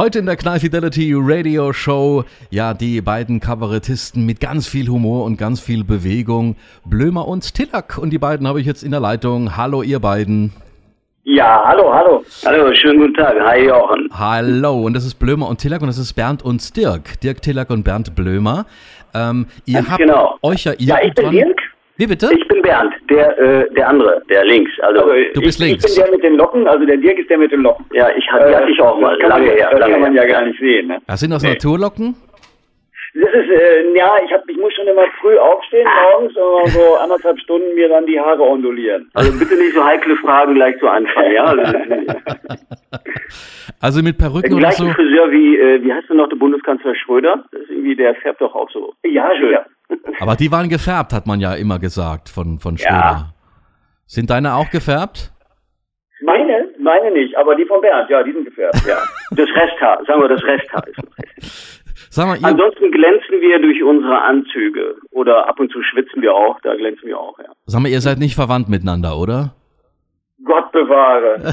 Heute in der Knall Fidelity Radio Show, ja, die beiden Kabarettisten mit ganz viel Humor und ganz viel Bewegung, Blömer und Tillack. Und die beiden habe ich jetzt in der Leitung. Hallo, ihr beiden. Ja, hallo, hallo. Hallo, schönen guten Tag. Hi, Jochen. Hallo, und das ist Blömer und Tillack und das ist Bernd und Dirk. Dirk Tillack und Bernd Blömer. Ähm, ihr Ganz habt genau. euch ja Ja, ich bin Dirk. Wie bitte? Ich bin Bernd, der, äh, der andere, der links. Also, Du bist ich, links. Ich bin der mit den Locken, also der Dirk ist der mit den Locken. ja, ich hatte, die hatte ich auch mal. Lange her. Das kann man ja gar nicht sehen. Ne? Das sind das Nee. Naturlocken? Das ist, äh, ja, ich, hab, ich muss schon immer früh aufstehen morgens und so anderthalb Stunden mir dann die Haare ondulieren. Also bitte nicht so heikle Fragen gleich zu Anfang, ja? Also, Also mit Perücken der oder so? Friseur wie, äh, wie heißt denn noch der Bundeskanzler Schröder? Das ist irgendwie, der färbt doch auch so. Ja, Schön. Aber die waren gefärbt, hat man ja immer gesagt von, von Schröder. Ja. Sind deine auch gefärbt? Meine? Meine nicht, aber die von Bernd, ja, die sind gefärbt. Ja. Das Resthaar, sagen wir das Resthaar ist noch. Sag mal, Ansonsten glänzen wir durch unsere Anzüge. Oder ab und zu schwitzen wir auch, da glänzen wir auch, ja. sag mal, ihr seid nicht verwandt miteinander, oder? Gott bewahre.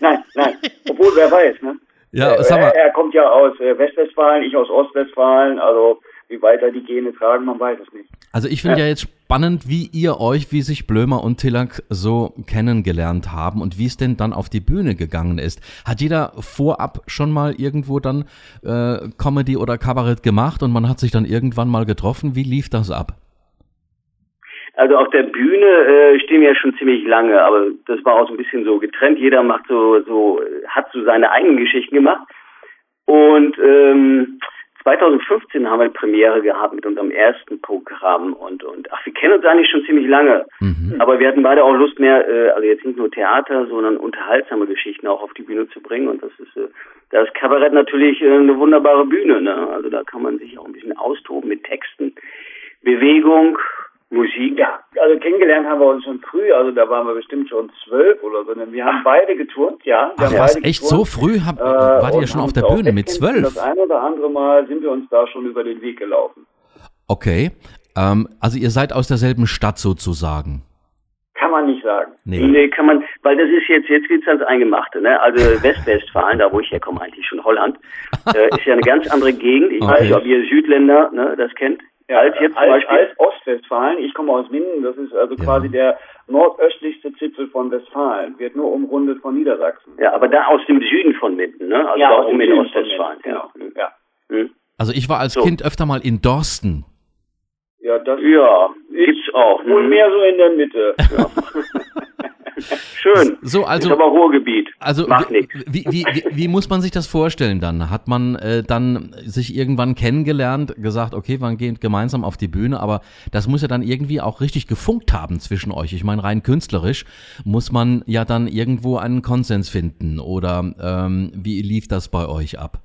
nein, nein. Obwohl, wer weiß, ne? Ja, sag mal, Er, er kommt ja aus äh, Westwestfalen, ich aus Ostwestfalen, also wie weit da die Gene tragen, man weiß es nicht. also ich finde ja jetzt spannend, wie ihr euch, wie sich Blömer und Tillack so kennengelernt haben und wie es denn dann auf die Bühne gegangen ist. Hat jeder vorab schon mal irgendwo dann äh, Comedy oder Kabarett gemacht und man hat sich dann irgendwann mal getroffen? Wie lief das ab? Also auf der Bühne äh, stehen wir ja schon ziemlich lange, aber das war auch so ein bisschen so getrennt. Jeder macht so, so, hat so seine eigenen Geschichten gemacht. Und ähm, 2015 haben wir eine Premiere gehabt mit unserem ersten Programm und und ach, wir kennen uns eigentlich schon ziemlich lange. Mhm. Aber wir hatten beide auch Lust mehr, äh, also jetzt nicht nur Theater, sondern unterhaltsame Geschichten auch auf die Bühne zu bringen. Und das ist, äh, da ist Kabarett natürlich äh, eine wunderbare Bühne. Ne? Also da kann man sich auch ein bisschen austoben mit Texten, Bewegung, Musik. Ja, also kennengelernt haben wir uns schon früh, also da waren wir bestimmt schon zwölf oder so. Wir haben beide geturnt, ja. Wir Ach beide echt geturnt, so früh? Hab, äh, wart ihr schon auf der Bühne mit zwölf? Das ein oder andere Mal sind wir uns da schon über den Weg gelaufen. Okay. Ähm, also ihr seid aus derselben Stadt sozusagen. Kann man nicht sagen. Nee. Nee, kann man, weil das ist jetzt, jetzt geht's ans Eingemachte, ne? Also Westwestfalen, da wo ich herkomme, eigentlich schon Holland, äh, ist ja eine ganz andere Gegend. Ich weiß Okay. nicht, ob ihr Südländer, ne, das kennt. Als jetzt zum als, Beispiel. als Ostwestfalen, ich komme aus Minden, das ist also Ja. quasi der nordöstlichste Zipfel von Westfalen, wird nur umrundet von Niedersachsen. Ja, aber da aus dem Süden von Minden, ne? Also da aus dem oben in Ostwestfalen. Minden, Ja. Genau. Ja. Hm. Also ich war als So. Kind öfter mal in Dorsten. ja, das ja, gibt's auch. wohl Hm. mehr so in der Mitte. Schön. So, also- ist aber Ruhrgebiet. Also Macht wie, nichts. wie, wie, wie, wie muss man sich das vorstellen dann? Hat man äh, dann sich irgendwann kennengelernt, gesagt, okay, man geht gemeinsam auf die Bühne, aber das muss ja dann irgendwie auch richtig gefunkt haben zwischen euch. Ich meine, rein künstlerisch muss man ja dann irgendwo einen Konsens finden. Oder ähm, wie lief das bei euch ab?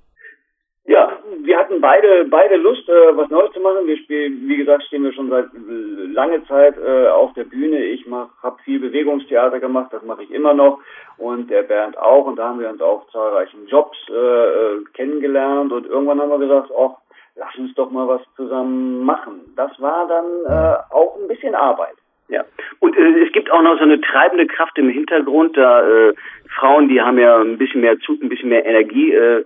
Beide beide Lust, äh, was Neues zu machen. Wir spielen, wie gesagt, stehen wir schon seit äh, lange Zeit äh, auf der Bühne. Ich habe viel Bewegungstheater gemacht, das mache ich immer noch und der Bernd auch. Und da haben wir uns auf zahlreichen Jobs äh, äh, kennengelernt und irgendwann haben wir gesagt, ach, lass uns doch mal was zusammen machen. Das war dann äh, auch ein bisschen Arbeit. Ja. Und äh, es gibt auch noch so eine treibende Kraft im Hintergrund. Da äh, Frauen, die haben ja ein bisschen mehr Zug, ein bisschen mehr Energie. Äh,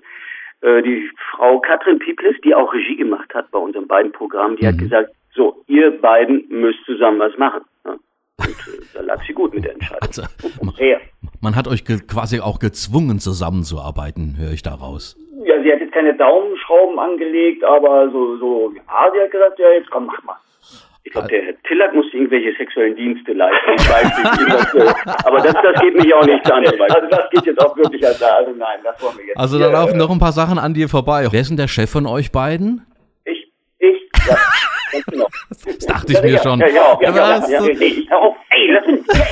die Frau Katrin Pieples, die auch Regie gemacht hat bei unseren beiden Programmen, die hat Mhm. gesagt, so, ihr beiden müsst zusammen was machen. Ja. Und äh, da lag sie gut mit der Entscheidung. Also, man, hat euch quasi auch gezwungen, zusammenzuarbeiten, höre ich daraus. Ja, sie hat jetzt keine Daumenschrauben angelegt, aber so, so, ja, sie hat gesagt, ja, jetzt komm, mach mal. Ich glaube, der Herr Tillack musste irgendwelche sexuellen Dienste leisten. Ich weiß nicht, äh, aber das, das geht mich auch nicht an. Also das geht jetzt auch wirklich als da. Also nein, das wollen wir jetzt. Also da laufen äh, noch ein paar Sachen an dir vorbei. Wer ist denn der Chef von euch beiden? Ich, ich, ja, genau. Das dachte ich mir schon. Ja, ja, ja, ja, Was? ja, ja, Nee, hör auf, ey, lass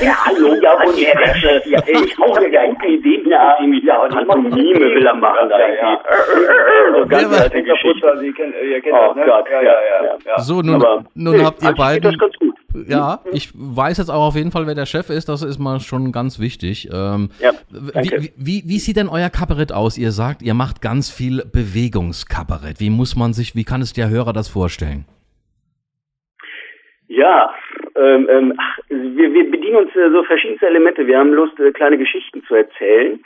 ja, hallo, ja, und der Wäsche, ja, ich dir ja gute Ideen, ja, irgendwie, ja, und Pantomime will er machen, da Ja, ja. so ganz Wer- alte Geschichte. Putzer, Sie kennen, ihr kennt Oh das, ne? Gott, ja, ja, ja, ja. ja. So, nun, Aber, nun nee, habt ihr eigentlich geht beiden. das ganz gut. Ja, ich weiß jetzt auch auf jeden Fall, wer der Chef ist. Das ist mal schon ganz wichtig. Ähm, Ja, wie, danke. wie, wie, wie sieht denn euer Kabarett aus? Ihr sagt, ihr macht ganz viel Bewegungskabarett. Wie muss man sich, wie kann es der Hörer das vorstellen? Ja, ähm, ähm, ach, wir, wir bedienen uns äh, so verschiedenste Elemente. Wir haben Lust, äh, kleine Geschichten zu erzählen.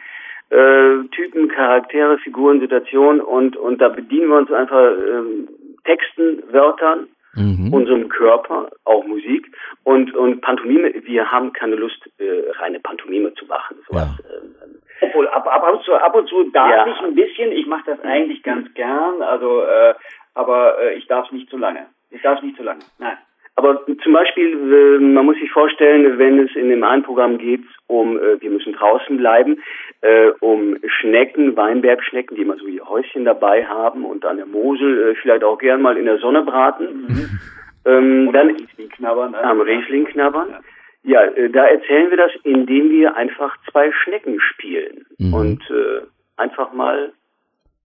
äh, Typen, Charaktere, Figuren, Situationen und, und da bedienen wir uns einfach ähm, Texten, Wörtern, mhm. unserem Körper, auch Musik und, und Pantomime. Wir haben keine Lust, äh, reine Pantomime zu machen. Sowas, ja. ähm, obwohl ab, ab, und zu, ab und zu darf ja. ich ein bisschen. Ich mache das eigentlich ganz gern, also äh, aber äh, ich darf nicht zu lange. Ich darf nicht zu lange. Nein. Aber zum Beispiel, äh, man muss sich vorstellen, wenn es in dem einen Programm geht um, äh, wir müssen draußen bleiben, äh, um Schnecken, Weinbergschnecken, die immer so ihr Häuschen dabei haben und an der Mosel vielleicht auch gern mal in der Sonne braten. Mhm. Ähm, dann Riesling knabbern. Also. Am Riesling knabbern. Ja. Ja, äh, da erzählen wir das, indem wir einfach zwei Schnecken spielen mhm. und äh, einfach mal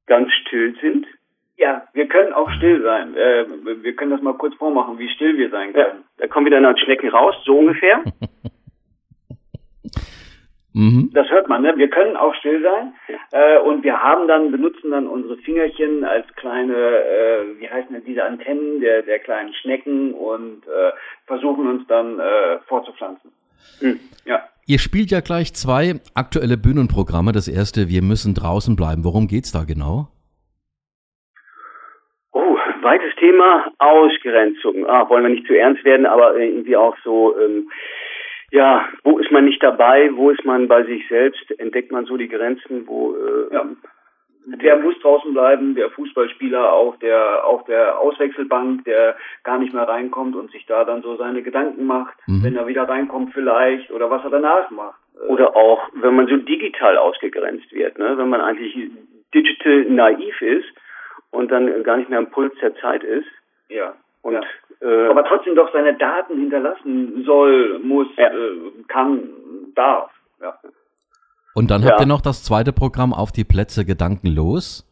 ganz still sind. Ja, wir können auch still sein. Äh, wir können das mal kurz vormachen, wie still wir sein können. Ja, da kommen wir dann als Schnecken raus, so ungefähr. Mhm. Das hört man, ne? Wir können auch still sein äh, und wir haben dann, benutzen dann unsere Fingerchen als kleine, äh, wie heißen denn diese Antennen der, der kleinen Schnecken und äh, versuchen uns dann äh, vorzupflanzen. Mhm. Ja. Ihr spielt ja gleich zwei aktuelle Bühnenprogramme. Das erste, wir müssen draußen bleiben. Worum geht's da genau? Weites Thema, Ausgrenzung. Ah, wollen wir nicht zu ernst werden, aber irgendwie auch so, ähm, ja, wo ist man nicht dabei, wo ist man bei sich selbst, entdeckt man so die Grenzen, wo äh, ja. Der muss draußen bleiben, der Fußballspieler auf der auf der Auswechselbank, der gar nicht mehr reinkommt und sich da dann so seine Gedanken macht, mhm. wenn er wieder reinkommt vielleicht oder was er danach macht. Oder auch, wenn man so digital ausgegrenzt wird, ne? wenn man eigentlich digital naiv ist und dann gar nicht mehr am Puls der Zeit ist. Ja. Und ja äh, aber trotzdem doch seine Daten hinterlassen soll, muss, ja. äh, kann, darf. Ja. Und dann ja. habt ihr noch das zweite Programm auf die Plätze gedankenlos.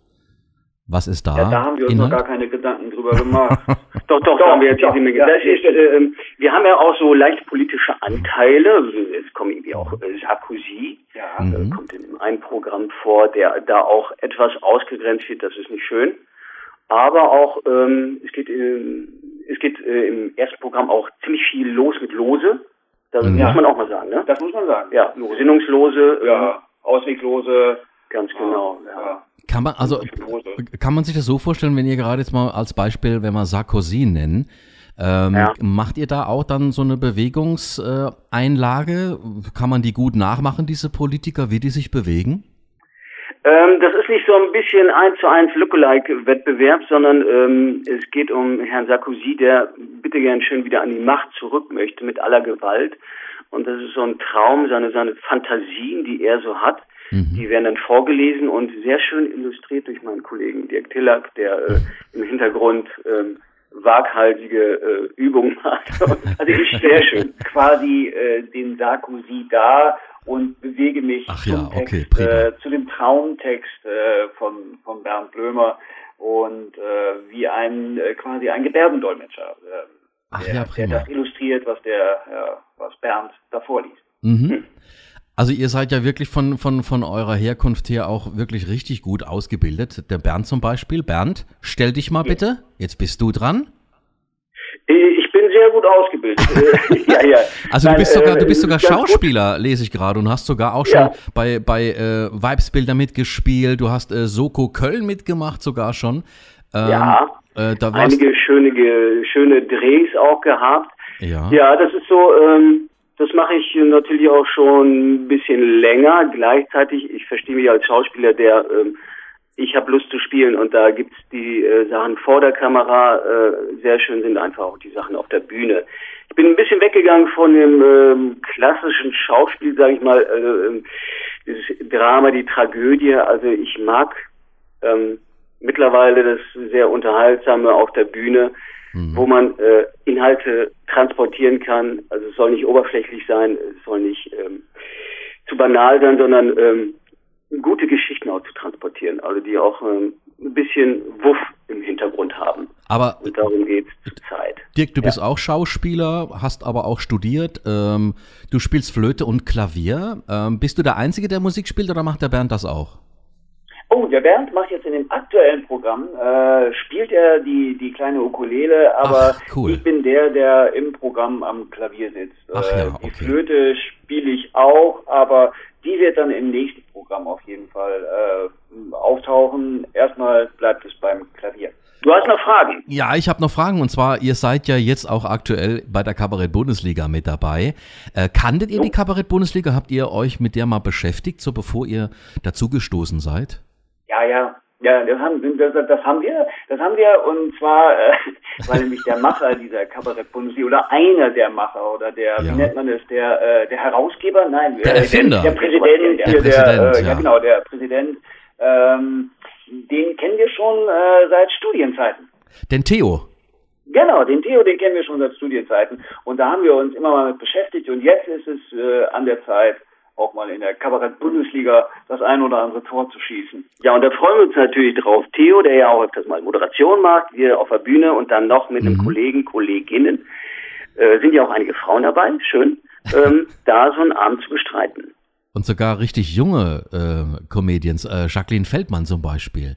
Was ist da? Ja, da haben wir uns Inhalt? noch gar keine Gedanken drüber gemacht. doch, doch, doch, haben wir jetzt doch, ja. das ist, äh, Wir haben ja auch so leicht politische Anteile. Es kommt irgendwie auch äh, Sarkozy, ja. Mhm. kommt in einem Programm vor, der da auch etwas ausgegrenzt wird. Das ist nicht schön. Aber auch, ähm, es geht in, es geht äh, im ersten Programm auch ziemlich viel los mit Lose. Das mhm. muss man auch mal sagen, ne? Das muss man sagen. Ja, Besinnungslose. Ja, ähm, Ausweglose. Ganz genau, ja. ja. Kann man, also, kann man sich das so vorstellen, wenn ihr gerade jetzt mal als Beispiel, wenn wir Sarkozy nennen, ähm, ja. Macht ihr da auch dann so eine Bewegungseinlage? Kann man die gut nachmachen, diese Politiker, wie die sich bewegen? Ähm, das ist nicht so ein bisschen eins zu eins Lookalike-Wettbewerb, sondern ähm, es geht um Herrn Sarkozy, der bitte gern schön wieder an die Macht zurück möchte mit aller Gewalt. Und das ist so ein Traum, seine, seine Fantasien, die er so hat. Mhm. Die werden dann vorgelesen und sehr schön illustriert durch meinen Kollegen Dirk Tillack, der äh, im Hintergrund ähm, waghalsige äh, Übungen macht. also ich stelle schön quasi äh, den Sarkozy da und bewege mich Ach zum ja, Text, okay, äh, zu dem Traumtext äh, von, von Bernd Blömer und äh, wie ein äh, quasi ein Gebärdendolmetscher, äh, Ach, der, ja, der das illustriert, was der ja, was Bernd davor liest. Mhm. Hm. Also ihr seid ja wirklich von, von, von eurer Herkunft her auch wirklich richtig gut ausgebildet. Der Bernd zum Beispiel. Bernd, stell dich mal bitte. Jetzt bist du dran. Ich bin sehr gut ausgebildet. ja, ja. Also Nein, du bist sogar, du bist sogar Schauspieler, gut. lese ich gerade, und hast sogar auch schon ja. bei, bei äh, Vibesbilder mitgespielt. Du hast äh, Soko Köln mitgemacht sogar schon. Ähm, ja. Äh, einige schöne, schöne Drehs auch gehabt. Ja. Ja, das ist so. Ähm, das mache ich natürlich auch schon ein bisschen länger. Gleichzeitig, ich verstehe mich als Schauspieler, der ähm, ich habe Lust zu spielen und da gibt's die äh, Sachen vor der Kamera. Äh, sehr schön sind einfach auch die Sachen auf der Bühne. Ich bin ein bisschen weggegangen von dem ähm, klassischen Schauspiel, sage ich mal, äh, dieses Drama, die Tragödie. Also ich mag ähm, mittlerweile das sehr unterhaltsame auf der Bühne, mhm. wo man äh, Inhalte transportieren kann. Also es soll nicht oberflächlich sein, es soll nicht ähm, zu banal sein, sondern ähm, gute Geschichten auch zu transportieren, also die auch ähm, ein bisschen Wuff im Hintergrund haben. Aber und darum geht es zur Zeit. Dirk, du ja. bist auch Schauspieler, hast aber auch studiert. Ähm, du spielst Flöte und Klavier. Ähm, bist du der Einzige, der Musik spielt, oder macht der Bernd das auch? Oh, der Bernd macht jetzt in dem aktuellen Programm, äh, spielt er die, die kleine Ukulele, aber Ach, cool. ich bin der, der im Programm am Klavier sitzt. Ach, ja, äh, die Flöte spiele ich auch, aber die wird dann im nächsten Programm auf jeden Fall äh, auftauchen. Erstmal bleibt es beim Klavier. Du hast noch Fragen? Ja, ich habe noch Fragen und zwar, ihr seid ja jetzt auch aktuell bei der Kabarett-Bundesliga mit dabei. Äh, kanntet ihr die Kabarett-Bundesliga? Habt ihr euch mit der mal beschäftigt, so bevor ihr dazugestoßen seid? Ja, ja, ja, das haben, das, das haben wir, das haben wir und zwar, äh, weil nämlich der Macher dieser Kabarett-Bundesliga oder einer der Macher oder der, ja. wie nennt man es, der, äh, der Herausgeber, nein, der, Erfinder. der, der Präsident, der, der, Präsident, äh, ja. ja. genau, der Präsident, ähm, den kennen wir schon äh, seit Studienzeiten. Den Theo. Genau, den Theo, den kennen wir schon seit Studienzeiten und da haben wir uns immer mal mit beschäftigt und jetzt ist es äh, an der Zeit, auch mal in der Kabarett-Bundesliga das ein oder andere Tor zu schießen. Ja, und da freuen wir uns natürlich drauf. Theo, der ja auch öfters mal Moderation macht, hier auf der Bühne und dann noch mit einem mhm. Kollegen, Kolleginnen, äh, sind ja auch einige Frauen dabei, schön, ähm, da so einen Abend zu bestreiten. Und sogar richtig junge äh, Comedians, äh, Jacqueline Feldmann zum Beispiel.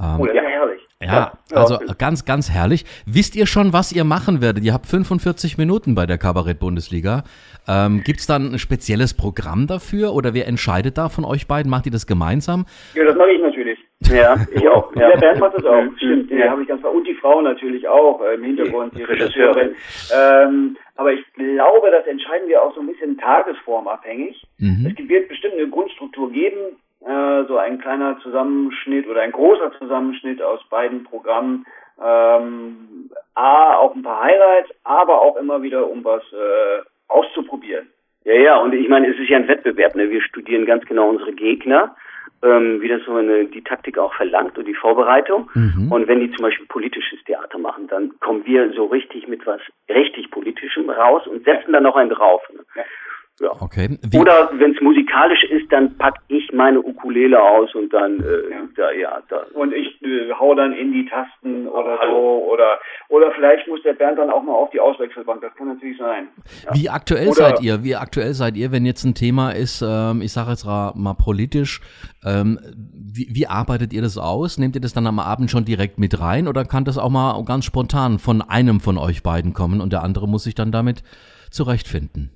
Ähm, oh, ja, herrlich. Ja, also ganz, ganz herrlich. Wisst ihr schon, was ihr machen werdet? Ihr habt 45 Minuten bei der Kabarett-Bundesliga. Ähm, Gibt es dann ein spezielles Programm dafür oder wer entscheidet da von euch beiden? Macht ihr das gemeinsam? Ja, das mache ich natürlich. Ja, ich auch. Ja. Der Bernd macht das auch. Mhm. Stimmt, ja. habe ich ganz Und die Frau natürlich auch äh, im Hintergrund, die Regisseurin. Ähm, aber ich glaube, das entscheiden wir auch so ein bisschen tagesformabhängig. Mhm. Es wird bestimmt eine Grundstruktur geben, äh, so ein kleiner Zusammenschnitt oder ein großer Zusammenschnitt aus beiden Programmen. Ähm, A, auch ein paar Highlights, aber auch immer wieder, um was äh, auszuprobieren. Ja, ja, und ich meine, es ist ja ein Wettbewerb. Ne? Wir studieren ganz genau unsere Gegner, ähm, wie das so eine, die Taktik auch verlangt und die Vorbereitung. Mhm. Und wenn die zum Beispiel politisches Theater machen, dann kommen wir so richtig mit was richtig Politischem raus und setzen dann noch einen drauf. Ne? Ja. Ja. Okay. Wie Oder wenn es musikalisch ist, dann pack ich meine Ukulele aus und dann äh, ja. da ja da. Und ich äh, hau dann in die Tasten oder so oder oder vielleicht muss der Bernd dann auch mal auf die Auswechselbank. Das kann natürlich sein. Ja. Wie aktuell oder seid ihr? Wie aktuell seid ihr, wenn jetzt ein Thema ist? Ähm, ich sage jetzt mal politisch. Ähm, wie, wie arbeitet ihr das aus? Nehmt ihr das dann am Abend schon direkt mit rein oder kann das auch mal ganz spontan von einem von euch beiden kommen und der andere muss sich dann damit zurechtfinden?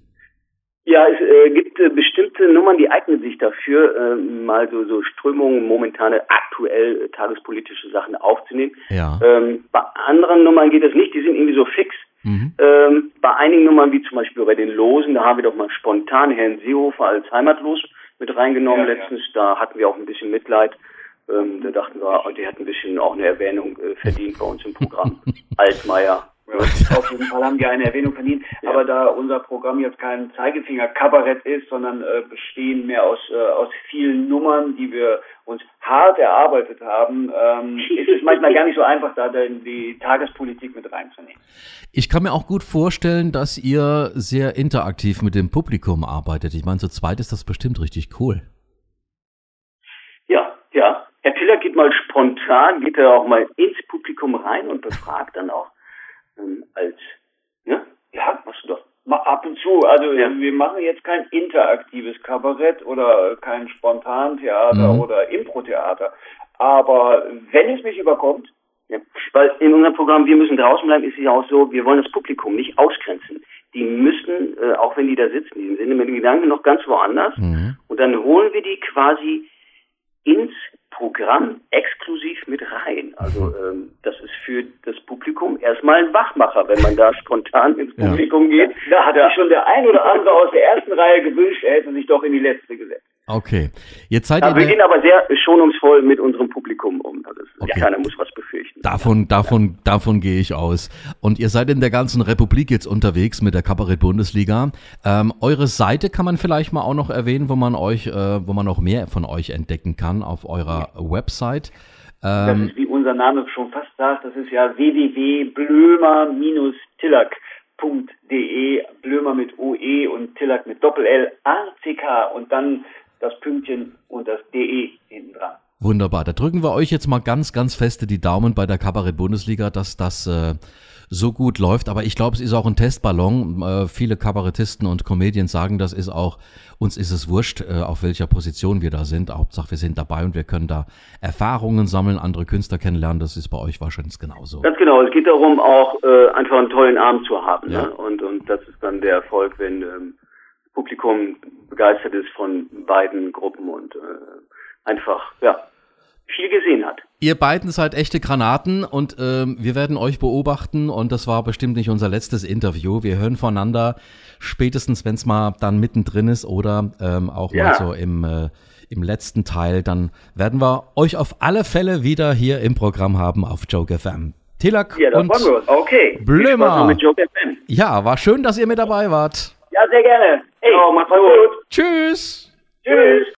Ja, es äh, gibt äh, bestimmte Nummern, die eignen sich dafür, äh, mal so, so Strömungen, momentane, aktuell äh, tagespolitische Sachen aufzunehmen. Ja. Ähm, bei anderen Nummern geht das nicht, die sind irgendwie so fix. Mhm. Ähm, bei einigen Nummern, wie zum Beispiel bei den Losen, da haben wir doch mal spontan Herrn Seehofer als Heimatlos mit reingenommen ja, letztens. Ja. Da hatten wir auch ein bisschen Mitleid. Ähm, da dachten wir, oh, der hat ein bisschen auch eine Erwähnung äh, verdient bei uns im Programm. Altmaier. Ja, auf jeden Fall haben die eine Erwähnung verdient. Ja. Aber da unser Programm jetzt kein Zeigefinger-Kabarett ist, sondern äh, bestehen mehr aus, äh, aus vielen Nummern, die wir uns hart erarbeitet haben, ähm, ist es manchmal gar nicht so einfach, da die Tagespolitik mit reinzunehmen. Ich kann mir auch gut vorstellen, dass ihr sehr interaktiv mit dem Publikum arbeitet. Ich meine, zu zweit ist das bestimmt richtig cool. Ja, ja. Herr Tiller geht mal spontan, geht er auch mal ins Publikum rein und befragt dann auch ähm, als, ne? Ja, machst du doch. Mal ab und zu. Also ja. wir machen jetzt kein interaktives Kabarett oder kein Spontantheater mhm. oder Impro-Theater. Aber wenn es mich überkommt, ja, weil in unserem Programm Wir müssen draußen bleiben, ist es ja auch so, wir wollen das Publikum nicht ausgrenzen. Die müssen, äh, auch wenn die da sitzen, die sind mit den Gedanken noch ganz woanders. Mhm. Und dann holen wir die quasi ins Programm exklusiv mit rein. Also ähm, das ist für das Publikum erstmal ein Wachmacher, wenn man da spontan ins Publikum ja. geht. Da hat ja. sich schon der ein oder andere aus der ersten Reihe gewünscht, er hätte sich doch in die letzte gesetzt. Okay. Jetzt seid ja, ihr wir gehen aber sehr schonungsvoll mit unserem Publikum um. Also okay. keiner muss was befürchten. Davon, davon, davon gehe ich aus. Und ihr seid in der ganzen Republik jetzt unterwegs mit der Kabarett-Bundesliga. Ähm, eure Seite kann man vielleicht mal auch noch erwähnen, wo man euch, äh, wo man noch mehr von euch entdecken kann auf eurer Website. Ähm, das ist, wie unser Name schon fast sagt, das ist ja www.blömer-tillack.de, Blömer mit OE und Tillack mit Doppel-L, A-C-K und dann das Pünktchen und das DE hinten dran. Wunderbar. Da drücken wir euch jetzt mal ganz, ganz feste die Daumen bei der Kabarett-Bundesliga, dass das äh, so gut läuft. Aber ich glaube, es ist auch ein Testballon. Äh, viele Kabarettisten und Comedians sagen, das ist auch, uns ist es wurscht, äh, auf welcher Position wir da sind. Hauptsache, wir sind dabei und wir können da Erfahrungen sammeln, andere Künstler kennenlernen. Das ist bei euch wahrscheinlich genauso. Ganz genau. Es geht darum, auch äh, einfach einen tollen Abend zu haben. Ja. Ne? Und, und das ist dann der Erfolg, wenn ähm, Publikum begeistert ist von beiden Gruppen und äh, einfach, ja, viel gesehen hat. Ihr beiden seid echte Granaten und ähm, wir werden euch beobachten und das war bestimmt nicht unser letztes Interview. Wir hören voneinander spätestens, wenn es mal dann mittendrin ist oder ähm, auch ja. mal so im, äh, im letzten Teil. Dann werden wir euch auf alle Fälle wieder hier im Programm haben auf Joke FM. Tilak ja, und okay. Blömer. Mit Joke FM. Ja, war schön, dass ihr mit dabei wart. Ja, sehr gerne. Hey, oh, macht's gut. Tschüss. Tschüss.